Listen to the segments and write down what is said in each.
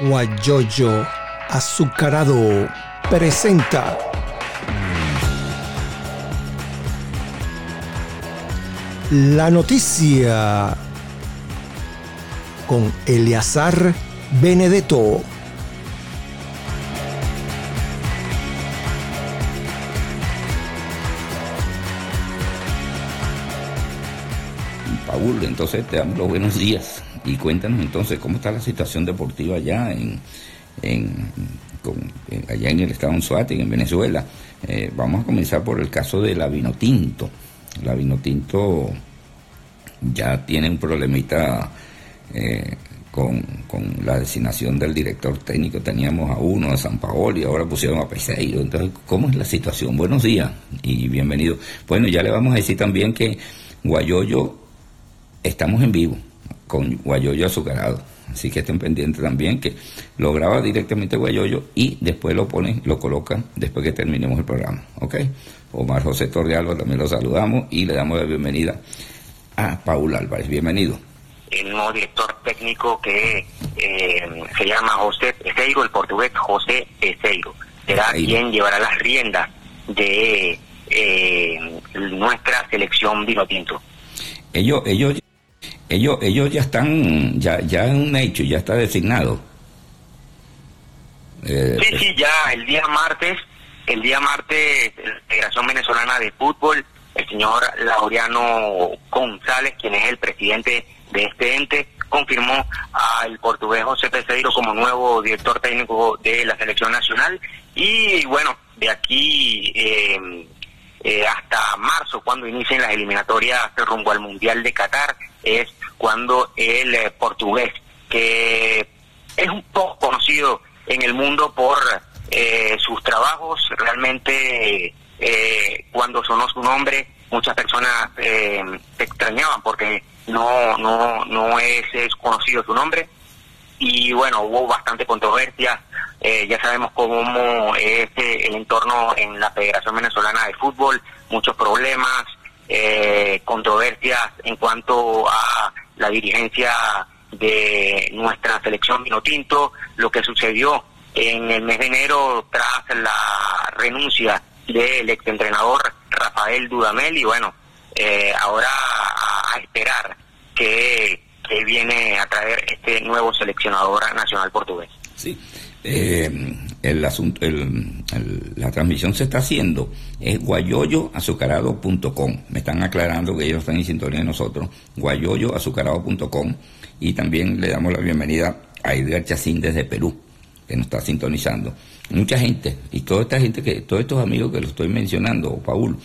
Guayoyo Azucarado presenta la noticia con Eleazar Benedetto. Paul, entonces te damos los buenos días y cuéntanos entonces cómo está la situación deportiva allá en, allá en el estado Suárez, en Venezuela. Eh, vamos a comenzar por el caso de la Vinotinto. La Vinotinto ya tiene un problemita eh, con, la designación del director técnico. Teníamos a uno, a San Paolo, y ahora pusieron a Peseiro. Entonces, ¿cómo es la situación? Buenos días y bienvenido. Bueno, ya le vamos a decir también que Guayoyo estamos en vivo con Guayoyo azucarado. Así que estén pendientes también que lo graba directamente Guayoyo y después lo ponen, lo colocan después que terminemos el programa. ¿Ok? Omar José Torrealba también lo saludamos y le damos la bienvenida a Paul Álvarez. Bienvenido. El nuevo director técnico que eh, se llama José Peseiro, el portugués José Peseiro. Será quien llevará las riendas de eh, nuestra selección vino tinto. Ellos, ellos ellos, ellos ya están, ya, ya es un hecho, ya está designado. Eh, sí, sí, ya el día martes, el día martes, la Federación Venezolana de Fútbol, el señor Laureano González, quien es el presidente de este ente, confirmó al portugués José Peseiro como nuevo director técnico de la selección nacional y bueno, de aquí eh, eh, hasta marzo, cuando inicien las eliminatorias rumbo al Mundial de Qatar, es cuando el eh, portugués, que es un poco conocido en el mundo por eh, sus trabajos, realmente cuando sonó su nombre, muchas personas se extrañaban porque no, no, no es, es conocido su nombre y bueno, hubo bastante controversia. Eh, ya sabemos cómo es eh, el entorno en la Federación Venezolana de Fútbol, muchos problemas, eh, controversias en cuanto a la dirigencia de nuestra selección Vinotinto, lo que sucedió en el mes de enero tras la renuncia del exentrenador Rafael Dudamel y bueno, ahora a esperar que que viene a traer este nuevo seleccionador nacional portugués. Sí. Eh, el asunto, el, la transmisión se está haciendo es guayoyoazucarado.com. Me están aclarando que ellos están en sintonía de nosotros. guayoyoazucarado.com y también le damos la bienvenida a Edgar Chacín desde Perú, que nos está sintonizando. Mucha gente y toda esta gente que todos estos amigos que lo estoy mencionando, Paul,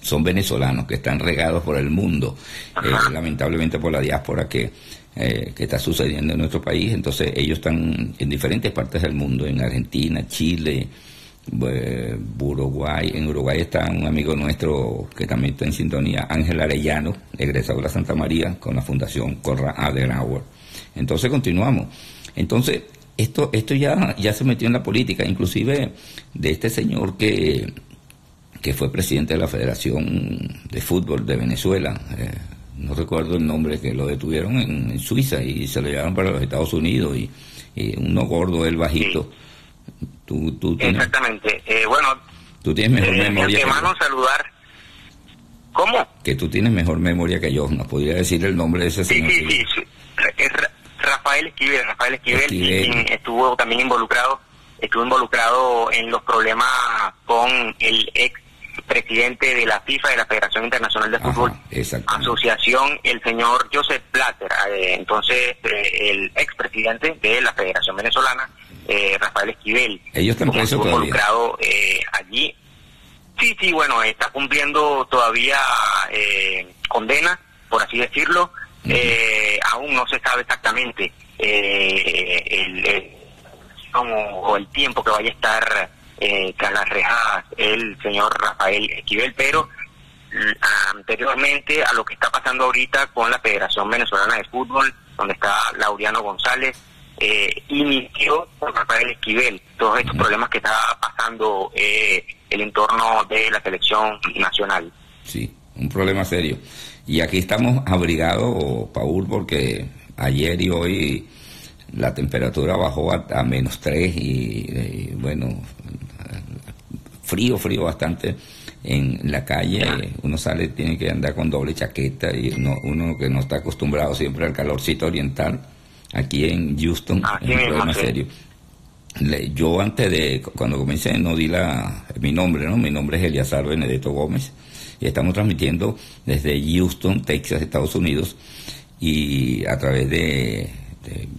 son venezolanos que están regados por el mundo, eh, lamentablemente por la diáspora que, eh, que está sucediendo en nuestro país. Entonces ellos están en diferentes partes del mundo, en Argentina, Chile, eh, Uruguay. En Uruguay está un amigo nuestro que también está en sintonía, Ángel Arellano, egresado de la Santa María con la Fundación Corra Adenauer. Entonces continuamos. Entonces, esto, esto ya, ya se metió en la política, inclusive de este señor que que fue presidente de la Federación de Fútbol de Venezuela. Eh, no recuerdo el nombre, que lo detuvieron en, Suiza y se lo llevaron para los Estados Unidos y, uno gordo, el bajito. Tú, tú Exactamente. Eh, bueno, tú tienes mejor eh, memoria. Que saludar. ¿Cómo? Que tú tienes mejor memoria que yo. ¿Nos podría decir el nombre de ese señor? Sí, sí, sí. Rafael Esquivel. Rafael Esquivel, estuvo también involucrado estuvo involucrado en los problemas con el ex presidente de la FIFA, de la Federación Internacional de Fútbol, asociación, el señor Joseph Platter, eh, entonces eh, el expresidente de la Federación Venezolana, eh, Rafael Esquivel. Ellos están presos involucrado allí. Sí, sí, bueno, está cumpliendo todavía condena, por así decirlo. aún no se sabe exactamente el, o el tiempo que vaya a estar eh, tras las rejas el señor Rafael Esquivel, pero mm, anteriormente a lo que está pasando ahorita con la Federación Venezolana de Fútbol, donde está Laureano González, eh, inició con Rafael Esquivel todos estos problemas que está pasando eh, el entorno de la selección nacional. Sí, un problema serio. Y aquí estamos abrigados, Paul, porque ayer y hoy la temperatura bajó a, menos 3 y, bueno, frío, frío bastante en la calle. Uno sale, tiene que andar con doble chaqueta y uno, uno que no está acostumbrado siempre al calorcito oriental, aquí en Houston, es un problema serio. yo antes de, cuando comencé, no di la, mi nombre, ¿no? Mi nombre es Eliazar Benedetto Gómez y estamos transmitiendo desde Houston, Texas, Estados Unidos y a través de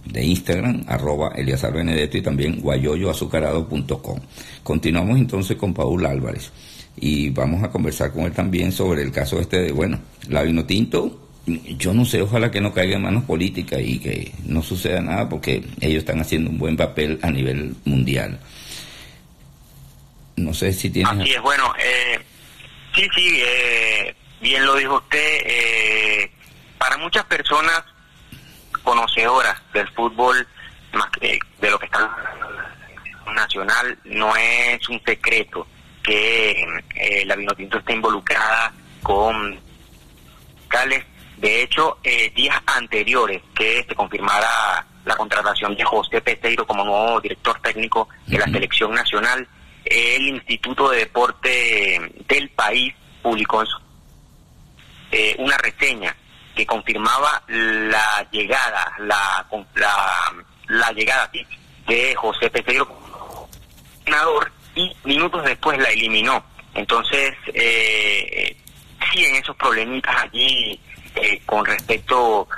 de, Instagram, arroba Eliazar Benedetto y también guayoyoazucarado.com. Continuamos entonces con Paul Álvarez y vamos a conversar con él también sobre el caso este de, bueno, la Vinotinto, yo no sé, ojalá que no caiga en manos políticas y que no suceda nada porque ellos están haciendo un buen papel a nivel mundial. No sé si tiene... Así es, bueno, eh, sí, sí, eh, bien lo dijo usted, eh, para muchas personas conocedoras del fútbol, más que de lo que está nacional, no es un secreto que eh, la Vinotinto está involucrada con Cales. De hecho, eh, días anteriores que se confirmara la contratación de José Peseiro como nuevo director técnico de la selección nacional, el Instituto de Deporte del país publicó eh, una reseña que confirmaba la llegada, la, la, la llegada de José Peseiro, y minutos después la eliminó. Entonces, eh, en esos problemitas allí eh, con respecto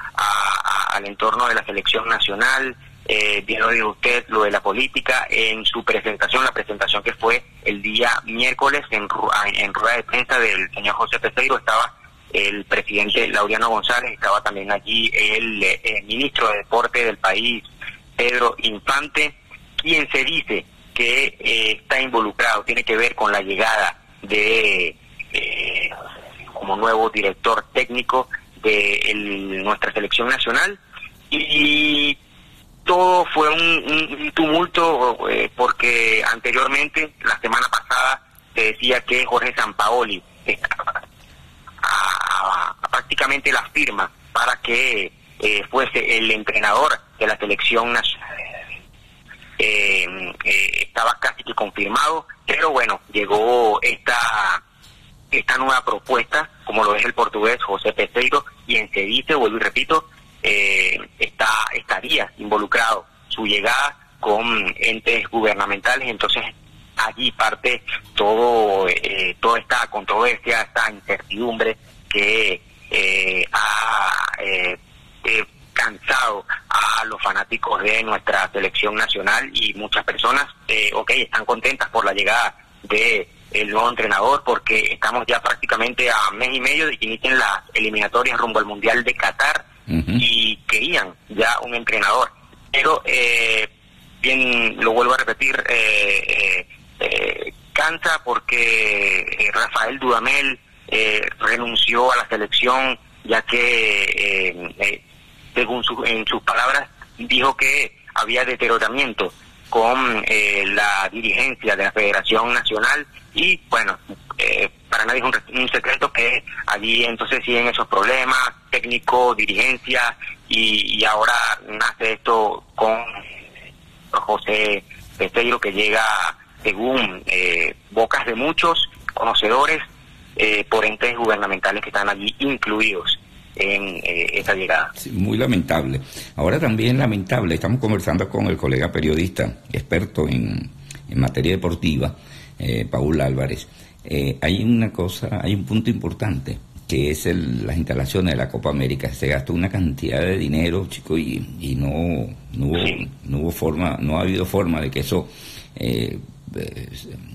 al entorno de la selección nacional, eh, bien lo dijo usted, lo de la política, en su presentación, la presentación que fue el día miércoles en, en rueda de prensa del señor José Peseiro, estaba el presidente Laureano González, estaba también allí el, eh, ministro de Deporte del país, Pedro Infante, quien se dice que eh, está involucrado, tiene que ver con la llegada de eh, como nuevo director técnico de nuestra selección nacional. Y todo fue un, tumulto porque anteriormente, la semana pasada, se decía que Jorge Sampaoli estaba prácticamente la firma para que eh, fuese el entrenador de la selección nacional. Eh, eh, estaba casi que confirmado, pero bueno, llegó esta esta nueva propuesta, como lo es el portugués José Peseiro, y en dice, vuelvo y repito, está, estaría involucrado su llegada con entes gubernamentales, entonces allí parte todo toda esta controversia, esta incertidumbre que eh, ha eh, eh, cansado a los fanáticos de nuestra selección nacional y muchas personas, eh, ok, están contentas por la llegada de el nuevo entrenador porque estamos ya prácticamente a mes y medio de que inicien las eliminatorias rumbo al Mundial de Qatar y querían ya un entrenador. Pero, eh, bien, lo vuelvo a repetir, eh, cansa porque Rafael Dudamel eh, renunció a la selección ya que, eh, eh, según en sus palabras, dijo que había deterioramiento con la dirigencia de la Federación Nacional. Y bueno, para nadie es un, secreto que allí entonces siguen esos problemas, técnico, dirigencia y, y ahora nace esto con José Peseiro que llega según bocas de muchos conocedores eh, por entes gubernamentales que están allí incluidos en eh, esa llegada. muy lamentable. Ahora también lamentable, estamos conversando con el colega periodista, experto en, en materia deportiva, eh, Paul Álvarez. Eh, hay una cosa, hay un punto importante que es el, las instalaciones de la Copa América. Se gastó una cantidad de dinero, chico, y, y no, no, hubo, no hubo forma, no ha habido forma de que eso eh, eh,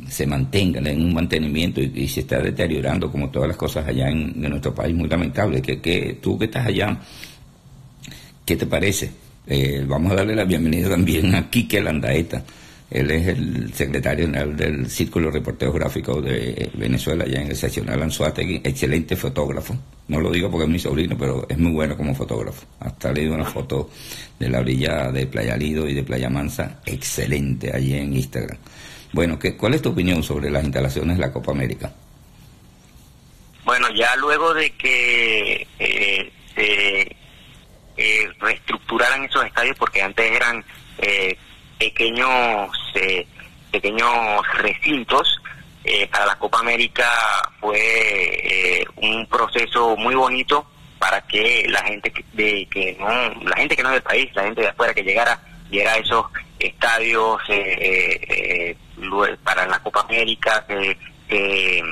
se mantengan en un mantenimiento y, se está deteriorando como todas las cosas allá en, nuestro país, muy lamentable. Que, que tú que estás allá, ¿qué te parece? Eh, vamos a darle la bienvenida también a Quique Landaeta. Él es el secretario general del Círculo Reportero Gráfico de Venezuela, allá en el seccional Anzuategui, excelente fotógrafo. No lo digo porque es mi sobrino, pero es muy bueno como fotógrafo. Hasta leído una foto de la orilla de Playa Lido y de Playa Mansa, excelente allí en Instagram. Bueno, ¿qué, ¿cuál es tu opinión sobre las instalaciones de la Copa América? Bueno, ya luego de que eh, se eh, reestructuraran esos estadios, porque antes eran eh, pequeños eh, pequeños recintos. Eh, para la Copa América fue un proceso muy bonito para que la gente de que no la gente que no es del país, la gente de afuera que llegara llegara a esos estadios para la Copa América que, que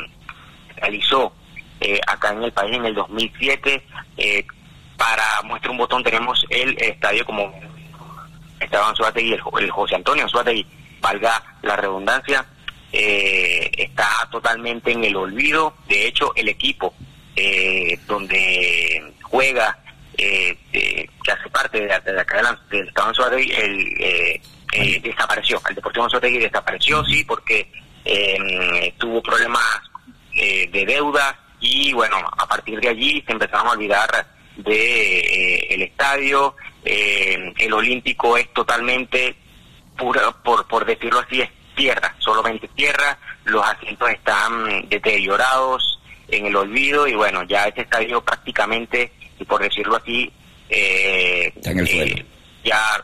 realizó acá en el país en el 2007 para muestra un botón tenemos el estadio como Esteban Suárez y el, José Antonio Suárez, valga la redundancia, eh, está totalmente en el olvido. De hecho, el equipo eh, donde juega, eh, que hace parte de, de acá del Esteban Suárez, el, desapareció. El Deportivo Suárez desapareció, sí, porque tuvo problemas de deuda y bueno, a partir de allí se empezaron a olvidar de eh, el estadio, eh, el olímpico es totalmente pura, por, por decirlo así, es tierra, solamente tierra, los asientos están deteriorados en el olvido y bueno, ya ese estadio prácticamente, y por decirlo así, eh, ya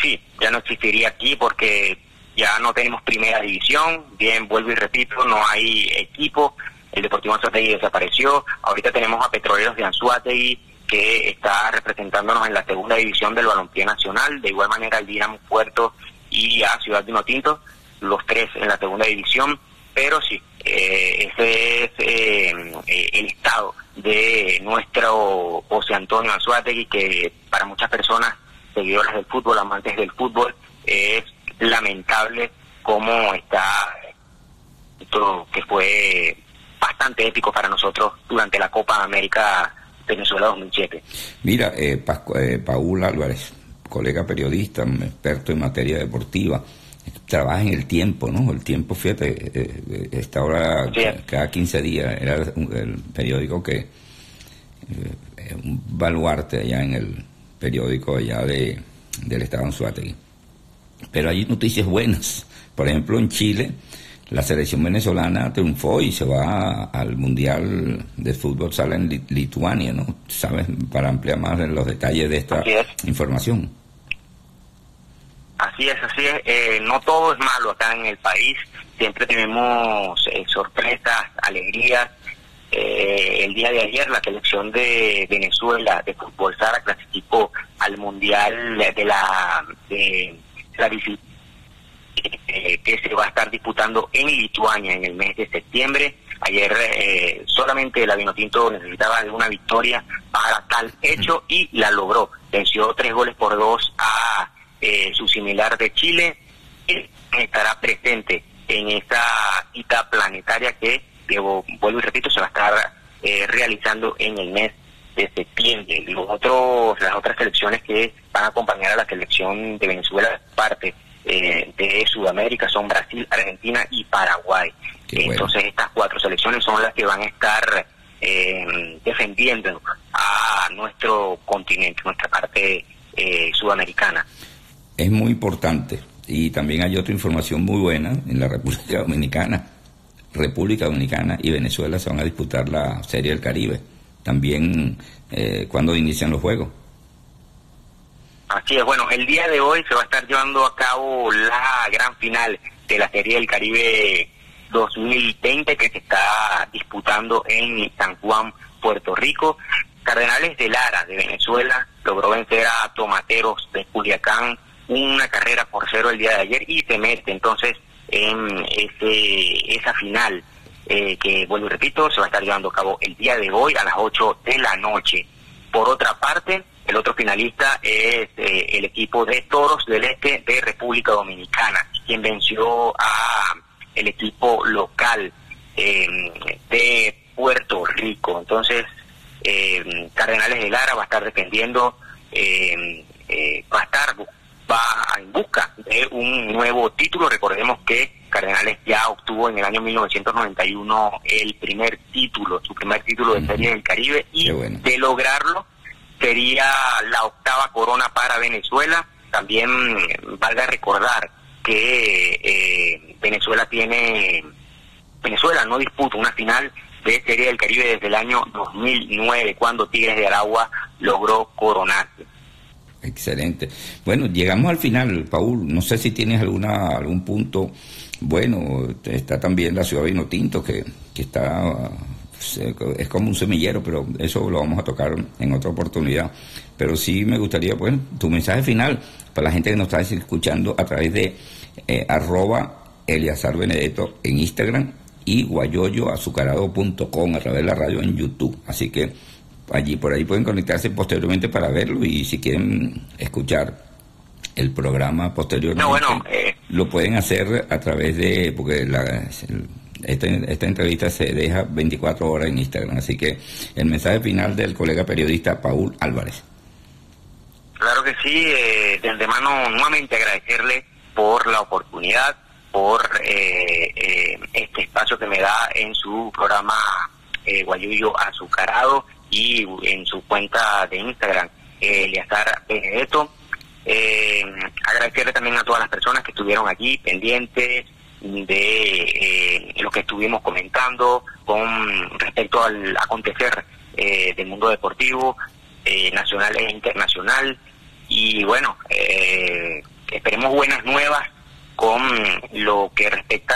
sí, ya no existiría aquí porque ya no tenemos primera división, bien, vuelvo y repito, no hay equipo, el Deportivo Anzuategui desapareció, ahorita tenemos a Petroleros de Anzuategui, que está representándonos en la segunda división del balompié nacional, de igual manera el Dinamo Puerto y a Ciudad de Notinto, los tres en la segunda división, pero sí, eh, ese es eh, eh, el estado de nuestro José Antonio Anzuategui, que para muchas personas, seguidoras del fútbol, amantes del fútbol, es lamentable cómo está esto que fue bastante épico para nosotros durante la Copa América Venezuela 2007. Mira, eh, eh, Paul Álvarez, colega periodista, experto en materia deportiva, trabaja en el tiempo, ¿no? El tiempo, fíjate, eh, esta hora cada 15 días era el periódico que, eh, un baluarte allá en el periódico allá de, del Estado en Suátegui. Pero hay noticias buenas. Por ejemplo, en Chile, la selección venezolana triunfó y se va al Mundial de Fútbol Sala en Lituania, ¿no? ¿Sabes? Para ampliar más en los detalles de esta información. Así es, así es. Eh, no todo es malo acá en el país. Siempre tenemos eh, sorpresas, alegrías. Eh, el día de ayer la selección de Venezuela de fútbol sala clasificó al Mundial de la, de la eh, que se va a estar disputando en Lituania en el mes de septiembre. Ayer eh, solamente el Avinotinto necesitaba de una victoria para tal hecho y la logró. Venció tres goles por dos a eh, su similar de Chile. Estará presente en esta cita planetaria que, vuelvo y repito, se va a estar realizando en el mes de septiembre. Los otros, las otras selecciones que van a acompañar a la selección de Venezuela, parte eh, de Sudamérica son Brasil, Argentina y Paraguay. Entonces estas cuatro selecciones son las que van a estar eh, defendiendo a nuestro continente, nuestra parte eh, sudamericana. Es muy importante y también hay otra información muy buena en la República Dominicana. República Dominicana y Venezuela se van a disputar la Serie del Caribe. También cuando inician los juegos. Así es, bueno, el día de hoy se va a estar llevando a cabo la gran final de la Serie del Caribe 2020 que se está disputando en San Juan, Puerto Rico. Cardenales de Lara, de Venezuela, logró vencer a Tomateros de Culiacán una carrera por cero el día de ayer y se mete entonces en ese, esa final eh, que, vuelvo y repito, se va a estar llevando a cabo el día de hoy a las 8 de la noche. Por otra parte, el otro finalista es eh, el equipo de Toros del Este de República Dominicana, quien venció a el equipo local em, de Puerto Rico. Entonces, em, Cardenales de Lara va a estar defendiendo, em, eh, va a estar va en busca de un nuevo título. Recordemos que Cardenales ya obtuvo en el año 1991 el primer título, su primer título de Serie del Caribe, y de lograrlo sería la octava corona para Venezuela. También valga recordar que eh, Venezuela tiene, Venezuela no disputa una final de Serie del Caribe desde el año 2009, cuando Tigres de Aragua logró coronarse. Excelente. Bueno, llegamos al final, Paul. No sé si tienes alguna algún punto. Bueno, está también la ciudad de Vinotinto, que, que está es como un semillero, pero eso lo vamos a tocar en otra oportunidad. Pero sí me gustaría, bueno, tu mensaje final para la gente que nos está escuchando a través de eh, arroba Eliazar Benedetto en Instagram y guayoyoazucarado.com a través de la radio en YouTube. Así que allí por ahí pueden conectarse posteriormente para verlo y si quieren escuchar el programa posteriormente eh, lo pueden hacer a través de porque la, esta, esta, entrevista se deja 24 horas en Instagram así que el mensaje final del colega periodista Paul Álvarez. Claro que sí eh, de antemano nuevamente agradecerle por la oportunidad por eh, eh, este espacio que me da en su programa eh, Guayuyo Azucarado y en su cuenta de Instagram, eh, Eliazar Benedetto. Eh, agradecerle también a todas las personas que estuvieron allí pendientes de lo que estuvimos comentando con respecto al acontecer del mundo deportivo nacional e internacional y bueno esperemos buenas nuevas con lo que respecta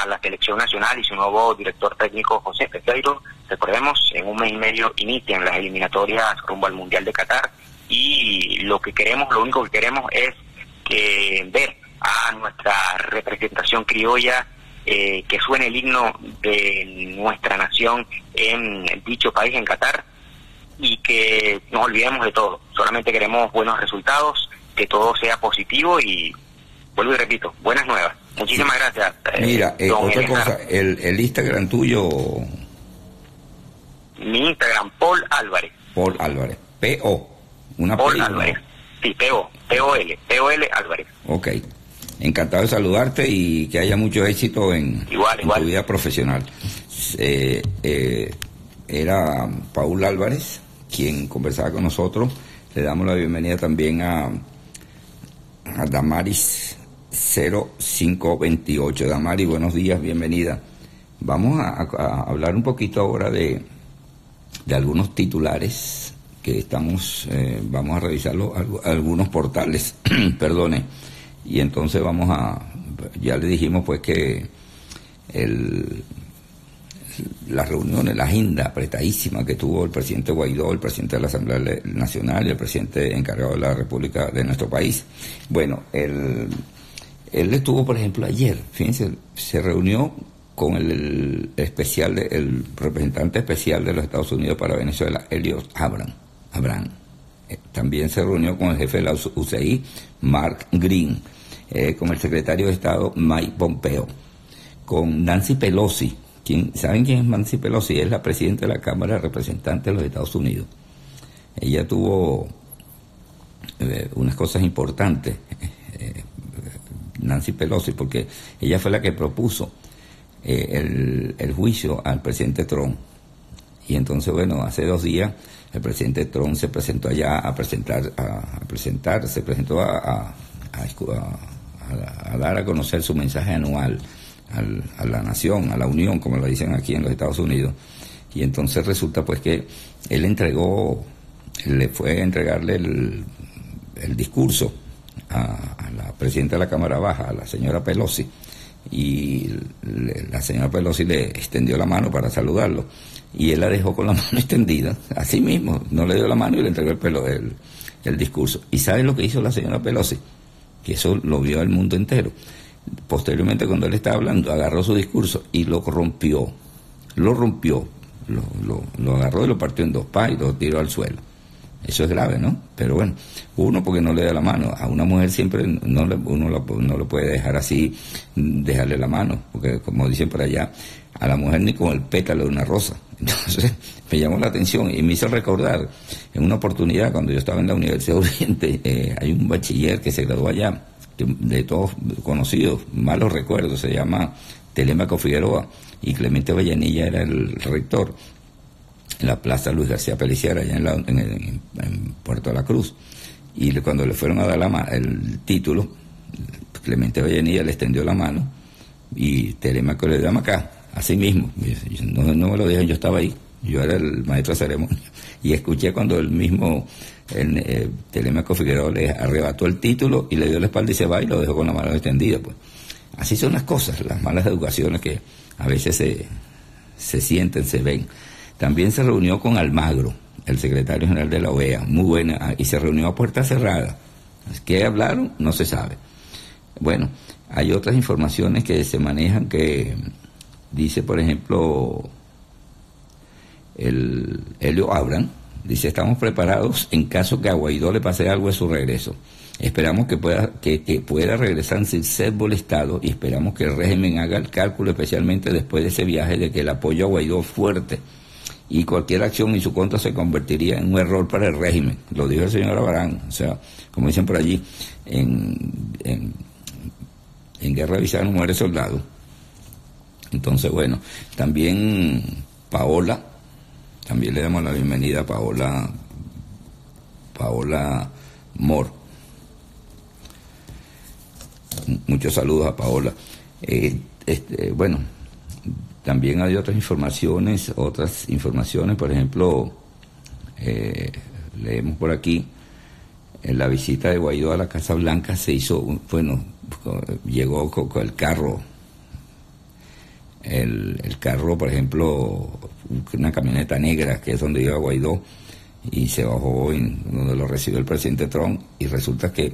a la selección nacional y su nuevo director técnico José Peseiro. Recordemos, en un mes y medio inician las eliminatorias rumbo al Mundial de Qatar y lo que queremos, lo único que queremos es que ver a nuestra representación criolla eh, que suene el himno de nuestra nación en dicho país, en Qatar, y que nos olvidemos de todo. Solamente queremos buenos resultados, que todo sea positivo y vuelvo y repito, buenas nuevas. Muchísimas gracias. Eh, Mira, eh, otra cosa, el, el Instagram tuyo. Mi Instagram, Paul Álvarez. Paul Álvarez. P-O. Una Paul Álvarez. Sí, P-O. P-O-L. P-O-L Álvarez. Ok. Encantado de saludarte y que haya mucho éxito en, tu vida profesional. Eh, eh, era Paul Álvarez quien conversaba con nosotros. Le damos la bienvenida también a, a Damaris 0528. Damari, buenos días, bienvenida. Vamos a, hablar un poquito ahora de, de algunos titulares que estamos, eh, vamos a revisarlo, algunos portales, perdone, y entonces vamos a, ya le dijimos pues que el, las reuniones, la agenda apretadísima que tuvo el presidente Guaidó, el presidente de la Asamblea Nacional y el presidente encargado de la República de nuestro país. Bueno, el, él estuvo, por ejemplo, ayer, fíjense, se reunió con el, especial, el representante especial de los Estados Unidos para Venezuela, Elliot Abraham. Abraham. Eh, también se reunió con el jefe de la UCI, Mark Green, eh, con el secretario de Estado, Mike Pompeo, con Nancy Pelosi. Quien, ¿Saben quién es Nancy Pelosi? Es la presidenta de la Cámara de Representantes de los Estados Unidos. Ella tuvo eh, unas cosas importantes Nancy Pelosi, porque ella fue la que propuso eh, el, juicio al presidente Trump. Y entonces, bueno, hace dos días el presidente Trump se presentó allá a presentar, a, presentar, se presentó a, dar a conocer su mensaje anual a la nación, a la unión, como lo dicen aquí en los Estados Unidos. Y entonces resulta pues que él entregó, le fue a entregarle el discurso a, la presidenta de la Cámara Baja, a la señora Pelosi, y la señora Pelosi le extendió la mano para saludarlo y él la dejó con la mano extendida, así mismo, no le dio la mano y le entregó el, pelo, el, el discurso. ¿Y sabe lo que hizo la señora Pelosi? Que eso lo vio el mundo entero. Posteriormente, cuando él estaba hablando, agarró su discurso y lo rompió, lo rompió, lo, lo, lo agarró y lo partió en dos pa y lo tiró al suelo. Eso es grave, ¿no? Pero bueno, uno porque no le da la mano. A una mujer siempre no le, uno no lo puede dejar así, dejarle la mano, porque como dicen por allá, a la mujer ni con el pétalo de una rosa. Entonces me llamó la atención y me hizo recordar en una oportunidad cuando yo estaba en la Universidad Oriente, eh, hay un bachiller que se graduó allá, de, todos conocidos, malos recuerdos, se llama Telemaco Figueroa y Clemente Vallanilla era el rector en la Plaza Luis García Peliciera, allá en, Puerto de la Cruz. Y cuando le fueron a dar la, el título, Clemente Vallenilla le extendió la mano y Telemaco le llama acá, así mismo. No, me lo dijo, yo estaba ahí. yo era el maestro de ceremonia, y escuché cuando el mismo eh, Telemaco Figueroa le arrebató el título y le dio la espalda y se va y lo dejó con la mano extendida. Pues. Así son las cosas, las malas educaciones que a veces se, se sienten, se ven. También se reunió con Almagro, el secretario general de la OEA, muy buena, ah, y se reunió a puerta cerrada. ¿Qué hablaron? No se sabe. Bueno, hay otras informaciones que se manejan que dice, por ejemplo, el Helio Abran, dice, estamos preparados en caso que a Guaidó le pase algo de su regreso. Esperamos que pueda, que, pueda regresar sin ser molestado y esperamos que el régimen haga el cálculo, especialmente después de ese viaje, de que el apoyo a Guaidó fuerte y cualquier acción en su contra se convertiría en un error para el régimen. Lo dijo el señor Abarán. O sea, como dicen por allí, en, en, guerra avisada no muere soldado. Entonces, bueno, también Paola, también le damos la bienvenida a Paola, Paola Mor muchos saludos a Paola. Eh, este, bueno, también hay otras informaciones, otras informaciones, por ejemplo, eh, leemos por aquí, la visita de Guaidó a la Casa Blanca se hizo, bueno, llegó con, el carro, el, el, carro, por ejemplo, una camioneta negra, que es donde iba Guaidó, y se bajó donde lo recibió el presidente Trump, y resulta que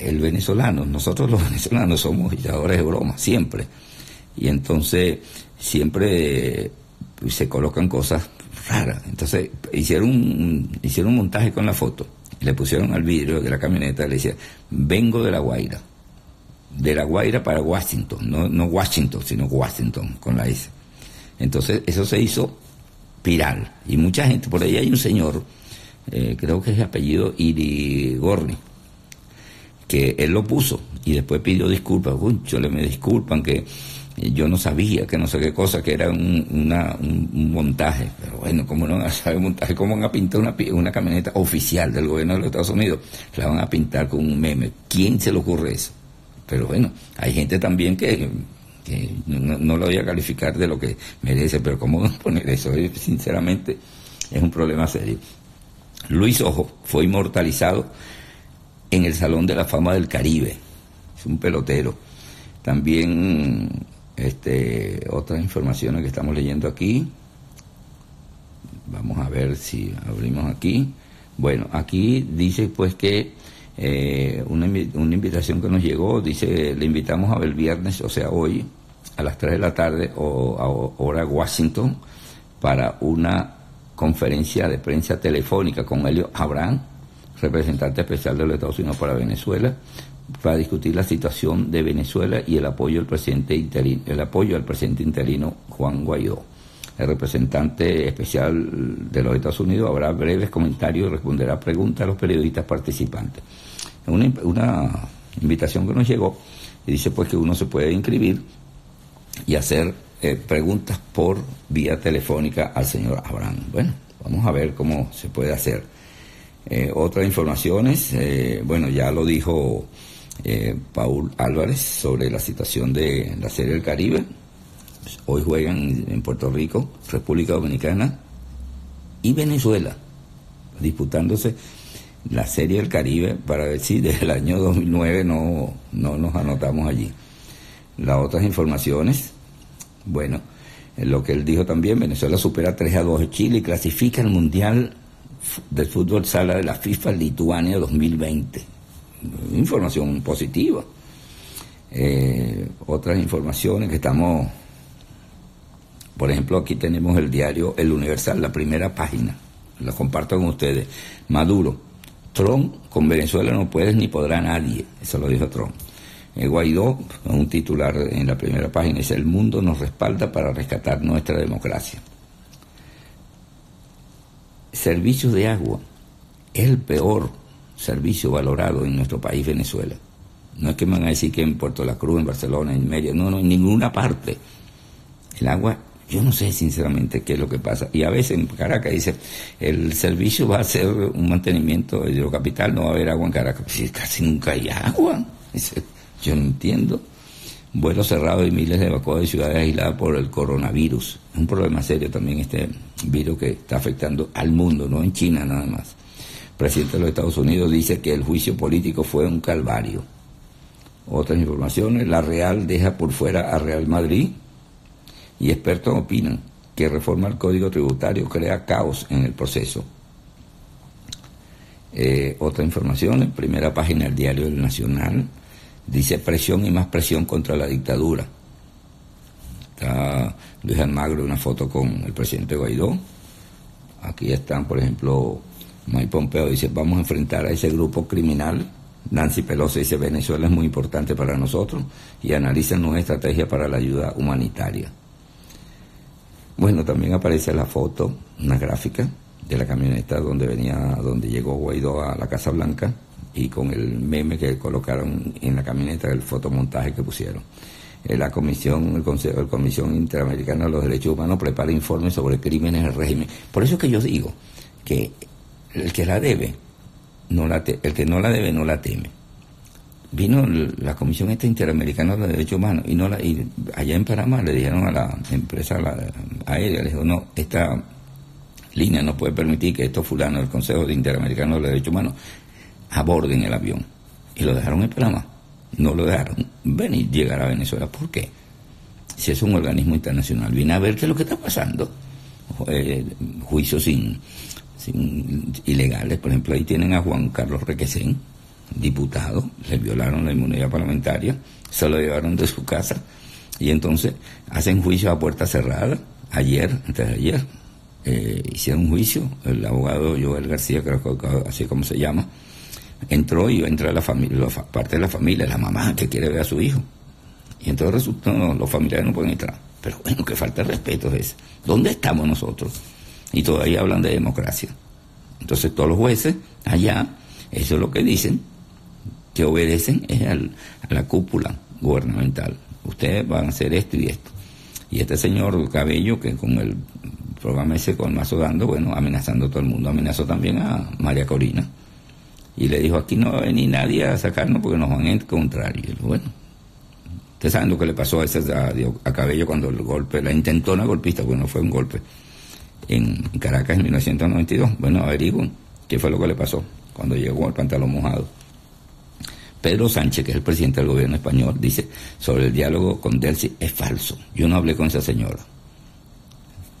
el venezolano, nosotros los venezolanos somos echándores de broma, siempre. Y entonces siempre pues, se colocan cosas raras. Entonces hicieron un, hicieron un montaje con la foto, le pusieron al vidrio de la camioneta, le decía, vengo de La Guaira. De La Guaira para Washington, no, no Washington, sino Washington, con la S. Entonces eso se hizo viral. Y mucha gente, por ahí hay un señor, eh, creo que es de apellido Irigorni, que él lo puso y después pidió disculpas. Yo le me disculpan que yo no sabía que no sé qué cosa, que era un, un, montaje. Pero bueno, como no saber montaje? ¿Cómo van a pintar una, una camioneta oficial del gobierno de los Estados Unidos? La van a pintar con un meme. ¿Quién se le ocurre eso? Pero bueno, hay gente también que, no, lo voy a calificar de lo que merece, pero ¿cómo van a poner eso? Sinceramente, es un problema serio. Luis Ojo fue inmortalizado en el Salón de la Fama del Caribe. Es un pelotero. También este, otras informaciones que estamos leyendo aquí. Vamos a ver si abrimos aquí. Bueno, aquí dice pues que eh, una, una, invitación que nos llegó, dice, le invitamos a ver el viernes, o sea, hoy, a las 3 de la tarde, o a hora Washington, para una conferencia de prensa telefónica con Helio Abraham, representante especial de los Estados Unidos para Venezuela, para discutir la situación de Venezuela y el apoyo al presidente interino, el apoyo al presidente interino Juan Guaidó. El representante especial de los Estados Unidos habrá breves comentarios y responderá preguntas a los periodistas participantes. Una, invitación que nos llegó dice pues que uno se puede inscribir y hacer eh, preguntas por vía telefónica al señor Abraham. Bueno, vamos a ver cómo se puede hacer. Eh, otras informaciones, eh, bueno, ya lo dijo eh, Paul Álvarez sobre la situación de la Serie del Caribe. Hoy juegan en Puerto Rico, República Dominicana y Venezuela, disputándose la Serie del Caribe para ver si desde el año 2009 no, no nos anotamos allí. Las otras informaciones, bueno, lo que él dijo también, Venezuela supera 3 a 2 a Chile y clasifica al Mundial del fútbol sala de la FIFA Lituania 2020. Información positiva. Eh, otras informaciones que estamos, por ejemplo, aquí tenemos el diario El Universal, la primera página, lo comparto con ustedes. Maduro, Trump con Venezuela no puedes ni podrá nadie, eso lo dijo Trump. El Guaidó, un titular en la primera página, dice, el mundo nos respalda para rescatar nuestra democracia servicios de agua el peor servicio valorado en nuestro país, Venezuela. No es que me van a decir que en Puerto La Cruz, en Barcelona, en Mérida, no, no, en ninguna parte. El agua, yo no sé sinceramente qué es lo que pasa. Y a veces en Caracas dice, el servicio va a ser un mantenimiento de hidrocapital, no va a haber agua en Caracas. Pues casi nunca hay agua. Yo no entiendo. Vuelos cerrados y miles de evacuados de ciudades aisladas por el coronavirus Es un problema serio también este virus que está afectando al mundo, no en China nada más. Presidente de los Estados Unidos dice que el juicio político fue un calvario. Otras informaciones, la Real deja por fuera a Real Madrid y expertos opinan que reforma el código tributario crea caos en el proceso. Eh, otra información, primera página del diario El Nacional, dice presión y más presión contra la dictadura. Está Luis Almagro, una foto con el presidente Guaidó. Aquí están, por ejemplo, Mike Pompeo dice, vamos a enfrentar a ese grupo criminal. Nancy Pelosi dice, Venezuela es muy importante para nosotros y analizan nueva estrategia para la ayuda humanitaria. Bueno, también aparece la foto, una gráfica de la camioneta donde venía, donde llegó Guaidó a la Casa Blanca y con el meme que colocaron en la camioneta, el fotomontaje que pusieron. Eh, la Comisión, el Consejo, la Comisión Interamericana de los Derechos Humanos prepara informes sobre crímenes del régimen. Por eso es que yo digo que el que la debe, no la el que no la debe no la teme. Vino la Comisión esta Interamericana de Derechos Humanos y no allá en Panamá le dijeron a la empresa aérea, le dijo, no, esta línea no puede permitir que estos fulanos del Consejo Interamericano de Derechos Humanos aborden el avión. Y lo dejaron en Panamá. No lo dejaron venir, llegar a Venezuela. ¿Por qué? Si es un organismo internacional, viene a ver qué es lo que está pasando. Eh, juicios sin, sin ilegales. Por ejemplo, ahí tienen a Juan Carlos Requesén, diputado, le violaron la inmunidad parlamentaria, se lo llevaron de su casa y entonces hacen juicio a puerta cerrada. Ayer, antes de ayer, eh, hicieron un juicio, el abogado Joel García, creo que así como se llama, entró y entra la familia, parte de la familia, la mamá que quiere ver a su hijo. Y entonces resulta, no, los familiares no pueden entrar. Pero bueno, que falta de respeto es ¿Dónde estamos nosotros? Y todavía hablan de democracia. Entonces todos los jueces allá, eso es lo que dicen, que obedecen es a la cúpula gubernamental. Ustedes van a hacer esto y esto. Y este señor Cabello, que con el programa ese con Mazo Dando, bueno, amenazando a todo el mundo, amenazó también a María Corina. Y le dijo, aquí no va a venir nadie a sacarnos porque nos van a encontrar. Y bueno, ustedes saben lo que le pasó a, ese, a, Cabello cuando el golpe, la intentona golpista, bueno, fue un golpe en Caracas en 1992. Bueno, averigüen qué fue lo que le pasó cuando llegó al pantalón mojado. Pedro Sánchez, que es el presidente del gobierno español, dice sobre el diálogo con Delcy es falso. Yo no hablé con esa señora.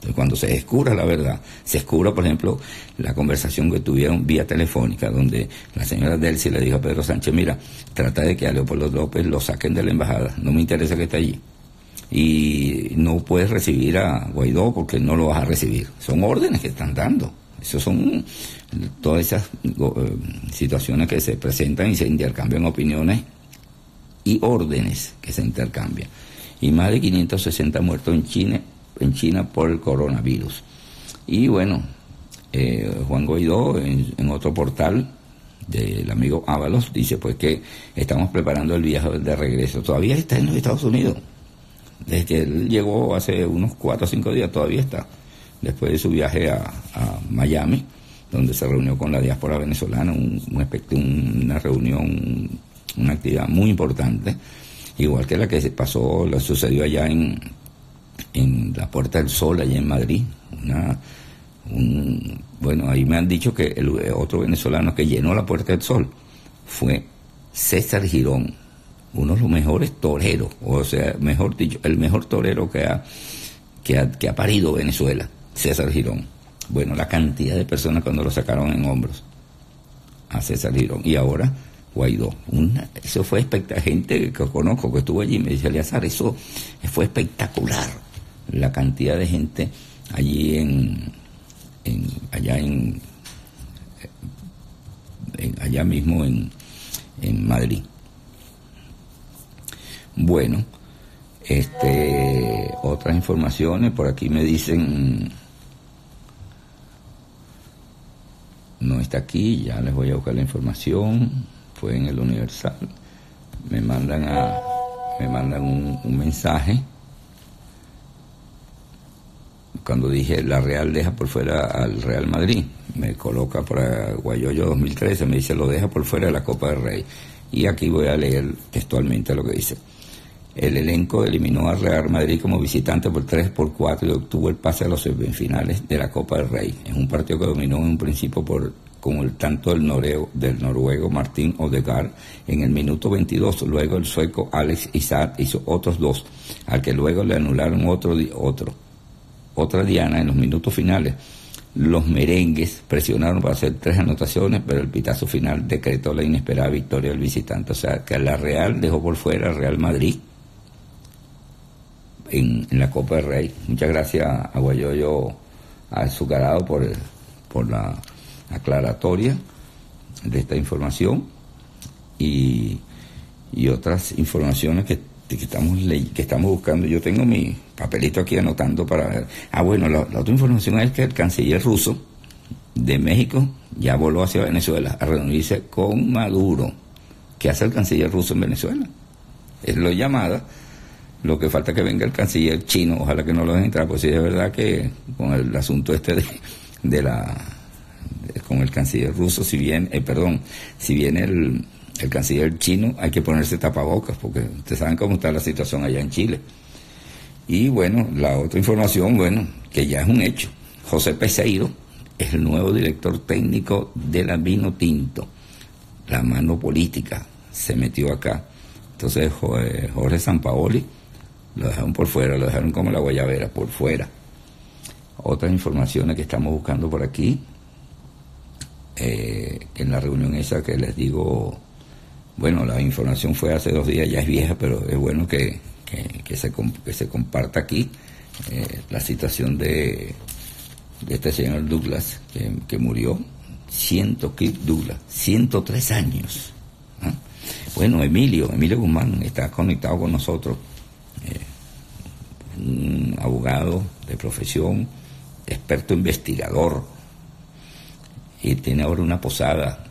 Entonces, cuando se descubra la verdad, se descubra, por ejemplo, la conversación que tuvieron vía telefónica, donde la señora Delcy le dijo a Pedro Sánchez, mira, trata de que a Leopoldo López lo saquen de la embajada, no me interesa que esté allí. Y no puedes recibir a Guaidó porque no lo vas a recibir. Son órdenes que están dando. Esas son todas esas eh, situaciones que se presentan y se intercambian opiniones y órdenes que se intercambian. Y más de 560 muertos en China, en China por el coronavirus. Y bueno, eh, Juan Guaidó en, otro portal del amigo Ábalos dice pues que estamos preparando el viaje de regreso. Todavía está en los Estados Unidos. Desde que él llegó hace unos cuatro o cinco días todavía está después de su viaje a, Miami, donde se reunió con la diáspora venezolana, un, una reunión, una actividad muy importante, igual que la que se pasó, la sucedió allá en, en la Puerta del Sol, allá en Madrid. Una, bueno, ahí me han dicho que el otro venezolano que llenó la Puerta del Sol fue César Girón, uno de los mejores toreros, o sea, mejor dicho, el mejor torero que ha, que ha, que ha parido Venezuela. César Girón. Bueno, la cantidad de personas cuando lo sacaron en hombros a César Girón. Y ahora Guaidó. Una, eso fue espectacular. Gente que conozco que estuvo allí me dice, Eleazar, eso fue espectacular. La cantidad de gente allí en, allá en, allá mismo en, en Madrid. Bueno, este, otras informaciones, por aquí me dicen no está aquí, ya les voy a buscar la información, fue en el Universal, me mandan a me mandan un, mensaje cuando dije la Real deja por fuera al Real Madrid, me coloca para Guayoyo 2013, me dice lo deja por fuera de la Copa del Rey. Y aquí voy a leer textualmente lo que dice. El elenco eliminó al Real Madrid como visitante por 3 por 4 y obtuvo el pase a los semifinales de la Copa del Rey. Es un partido que dominó en un principio por con el tanto del, noreo, del noruego Martín Odegaard en el minuto 22. Luego el sueco Alex Isaac hizo otros dos, al que luego le anularon otro, otro. Otra diana en los minutos finales. Los merengues presionaron para hacer tres anotaciones, pero el pitazo final decretó la inesperada victoria del visitante. O sea, que la Real dejó por fuera al Real Madrid en, la Copa del Rey. Muchas gracias a Guayoyo Azucarado por, por la aclaratoria de esta información y, otras informaciones que, estamos que estamos buscando. Yo tengo mi papelito aquí anotando para. Ah, bueno, la, otra información es que el canciller ruso de México ya voló hacia Venezuela a reunirse con Maduro. ¿Qué hace el canciller ruso en Venezuela? Es lo llamada lo que falta que venga el canciller chino, ojalá que no lo dejen entrar, pues sí es verdad que con el asunto este de, la con el canciller ruso, si bien, eh, perdón, si bien el, el canciller chino, hay que ponerse tapabocas, porque ustedes saben cómo está la situación allá en Chile. Y bueno, la otra información, bueno, que ya es un hecho. José Peseiro es el nuevo director técnico de la Vino Tinto. La mano política se metió acá. Entonces Jorge Sampaoli lo dejaron por fuera, lo dejaron como la guayabera, por fuera. Otras informaciones que estamos buscando por aquí, eh, en la reunión esa que les digo, bueno, la información fue hace dos días, ya es vieja, pero es bueno que, que, se, que se comparta aquí eh, la situación de, este señor Douglas, que, murió, ciento Douglas, 103 años. ¿ah? Bueno, Emilio, Emilio Guzmán está conectado con nosotros un abogado de profesión, experto investigador, y tiene ahora una posada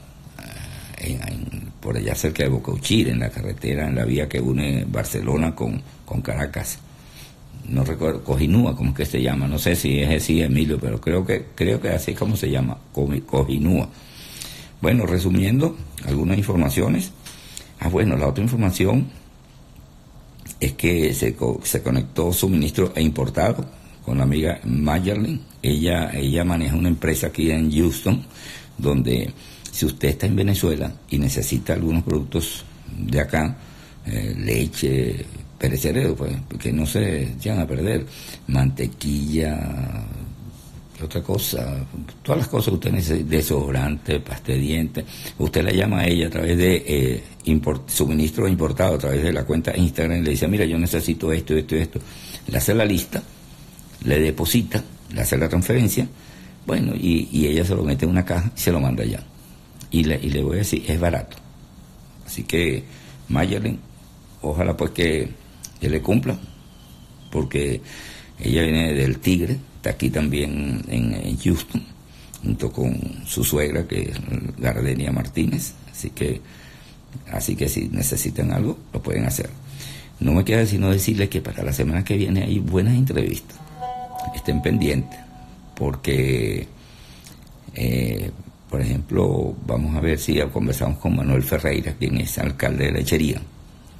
eh, por allá cerca de Bocauchir, en la carretera, en la vía que une Barcelona con, con Caracas. No recuerdo, Cojinúa, como que se llama, no sé si es así, Emilio, pero creo que, creo que así es como se llama, Cojinúa. Bueno, resumiendo algunas informaciones. Ah, bueno, la otra información es que se, se conectó suministro e importado con la amiga Mayerlin. Ella, ella maneja una empresa aquí en Houston, donde si usted está en Venezuela y necesita algunos productos de acá, eh, leche, perecederos, pues, que no se llegan a perder, mantequilla, otra cosa, todas las cosas que usted necesita, desodorante, pasta de dientes, usted la llama a ella a través de eh, suministro importado, a través de la cuenta Instagram, y le dice, mira, yo necesito esto, esto, esto, le hace la lista, le deposita, le hace la transferencia, bueno, y, ella se lo mete en una caja y se lo manda allá. Y le, y le voy a decir, es barato. Así que, Mayerlin, ojalá pues que, que le cumpla, porque ella viene del Tigre, está aquí también en, Houston, junto con su suegra, que es Gardenia Martínez. Así que, así que si necesitan algo, lo pueden hacer. No me queda sino decirles que para la semana que viene hay buenas entrevistas. Estén pendientes, porque, eh, por ejemplo, vamos a ver si conversamos con Manuel Ferreira, quien es alcalde de Lechería,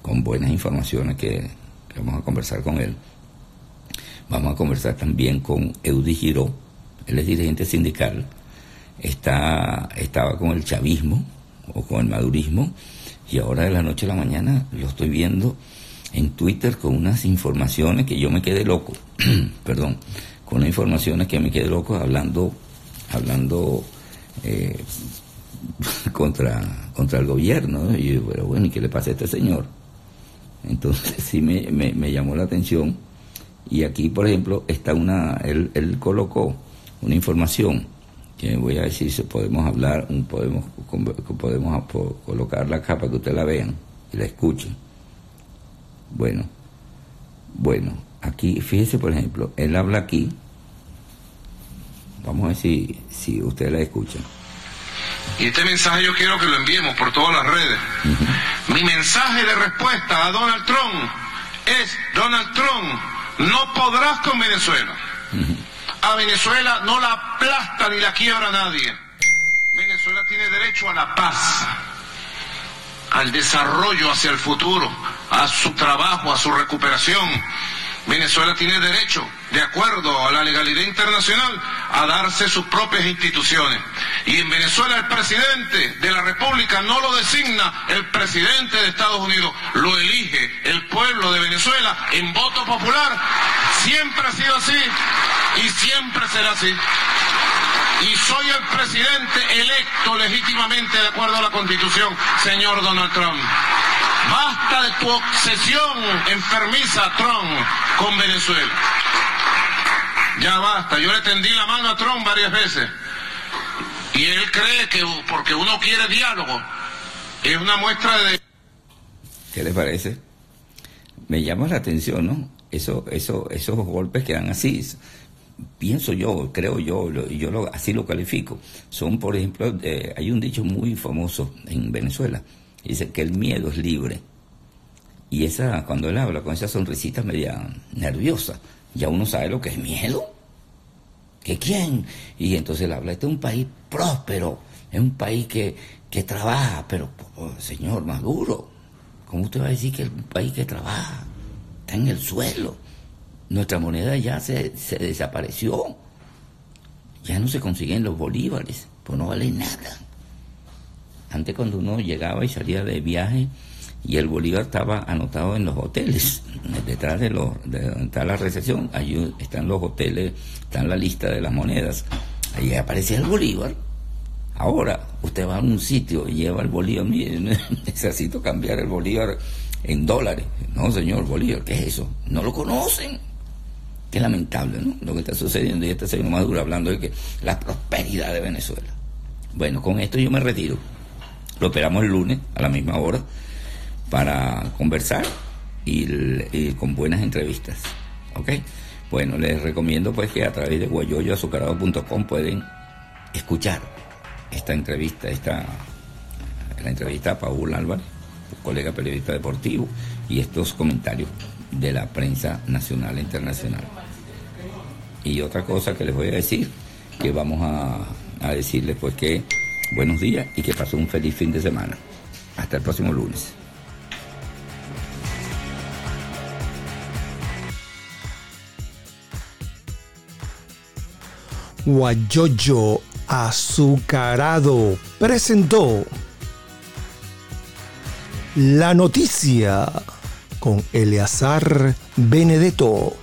con buenas informaciones que vamos a conversar con él. Vamos a conversar también con Eudi Giró, él es dirigente sindical, está, estaba con el chavismo o con el madurismo y ahora de la noche a la mañana lo estoy viendo en Twitter con unas informaciones que yo me quedé loco, perdón, con unas informaciones que me quedé loco hablando, hablando eh, contra, contra el gobierno. Y yo, pero bueno, ¿y qué le pasa a este señor? Entonces sí me, me, me llamó la atención y aquí, por ejemplo, está una, él, él colocó una información que voy a decir si podemos hablar, podemos, podemos colocarla acá para que ustedes la vean y la escuchen. Bueno, bueno, aquí, fíjese por ejemplo, él habla aquí, vamos a ver si, si ustedes la escuchan. Y este mensaje yo quiero que lo enviemos por todas las redes. Mi mensaje de respuesta a Donald Trump es, Donald Trump, no podrás con Venezuela. A Venezuela no la aplasta ni la quiebra nadie. Venezuela tiene derecho a la paz, al desarrollo hacia el futuro, a su trabajo, a su recuperación. Venezuela tiene derecho, de acuerdo a la legalidad internacional, a darse sus propias instituciones. Y en Venezuela el presidente de la República no lo designa el presidente de Estados Unidos, lo elige el pueblo de Venezuela en voto popular. Siempre ha sido así y siempre será así. Y soy el presidente electo legítimamente de acuerdo a la Constitución, señor Donald Trump. Basta de tu obsesión enfermiza, Trump, con Venezuela. Ya basta. Yo le tendí la mano a Trump varias veces. Y él cree que porque uno quiere diálogo, es una muestra de... ¿Qué le parece? Me llama la atención, ¿no? Eso, eso, esos golpes que dan así, pienso yo, creo yo, yo lo, así lo califico. Son, por ejemplo, eh, hay un dicho muy famoso en Venezuela, Dice que el miedo es libre. Y esa, cuando él habla con esa sonrisita media nerviosa, ya uno sabe lo que es miedo. ¿Que quién? Y entonces él habla, este es un país próspero, es un país que, que trabaja, pero oh, señor Maduro, ¿cómo usted va a decir que es un país que trabaja? Está en el suelo. Nuestra moneda ya se, se desapareció. Ya no se consiguen los bolívares, pues no vale nada. Antes cuando uno llegaba y salía de viaje y el bolívar estaba anotado en los hoteles, detrás de, los, de donde está la recesión, ahí están los hoteles, está la lista de las monedas, ahí aparecía el bolívar. Ahora usted va a un sitio y lleva el bolívar, mire, necesito cambiar el bolívar en dólares. No, señor Bolívar, ¿qué es eso? No lo conocen. Qué lamentable, ¿no? Lo que está sucediendo y este señor Maduro hablando de que la prosperidad de Venezuela. Bueno, con esto yo me retiro. Lo esperamos el lunes a la misma hora para conversar y, con buenas entrevistas. ¿Ok? Bueno, les recomiendo pues que a través de guayoyoazucarado.com pueden escuchar esta entrevista, esta la entrevista a Paul Álvarez, colega periodista deportivo, y estos comentarios de la prensa nacional e internacional. Y otra cosa que les voy a decir, que vamos a, a decirles pues que buenos días y que pasó un feliz fin de semana. Hasta el próximo lunes. Guayoyo Azucarado presentó la noticia con Eleazar Benedetto.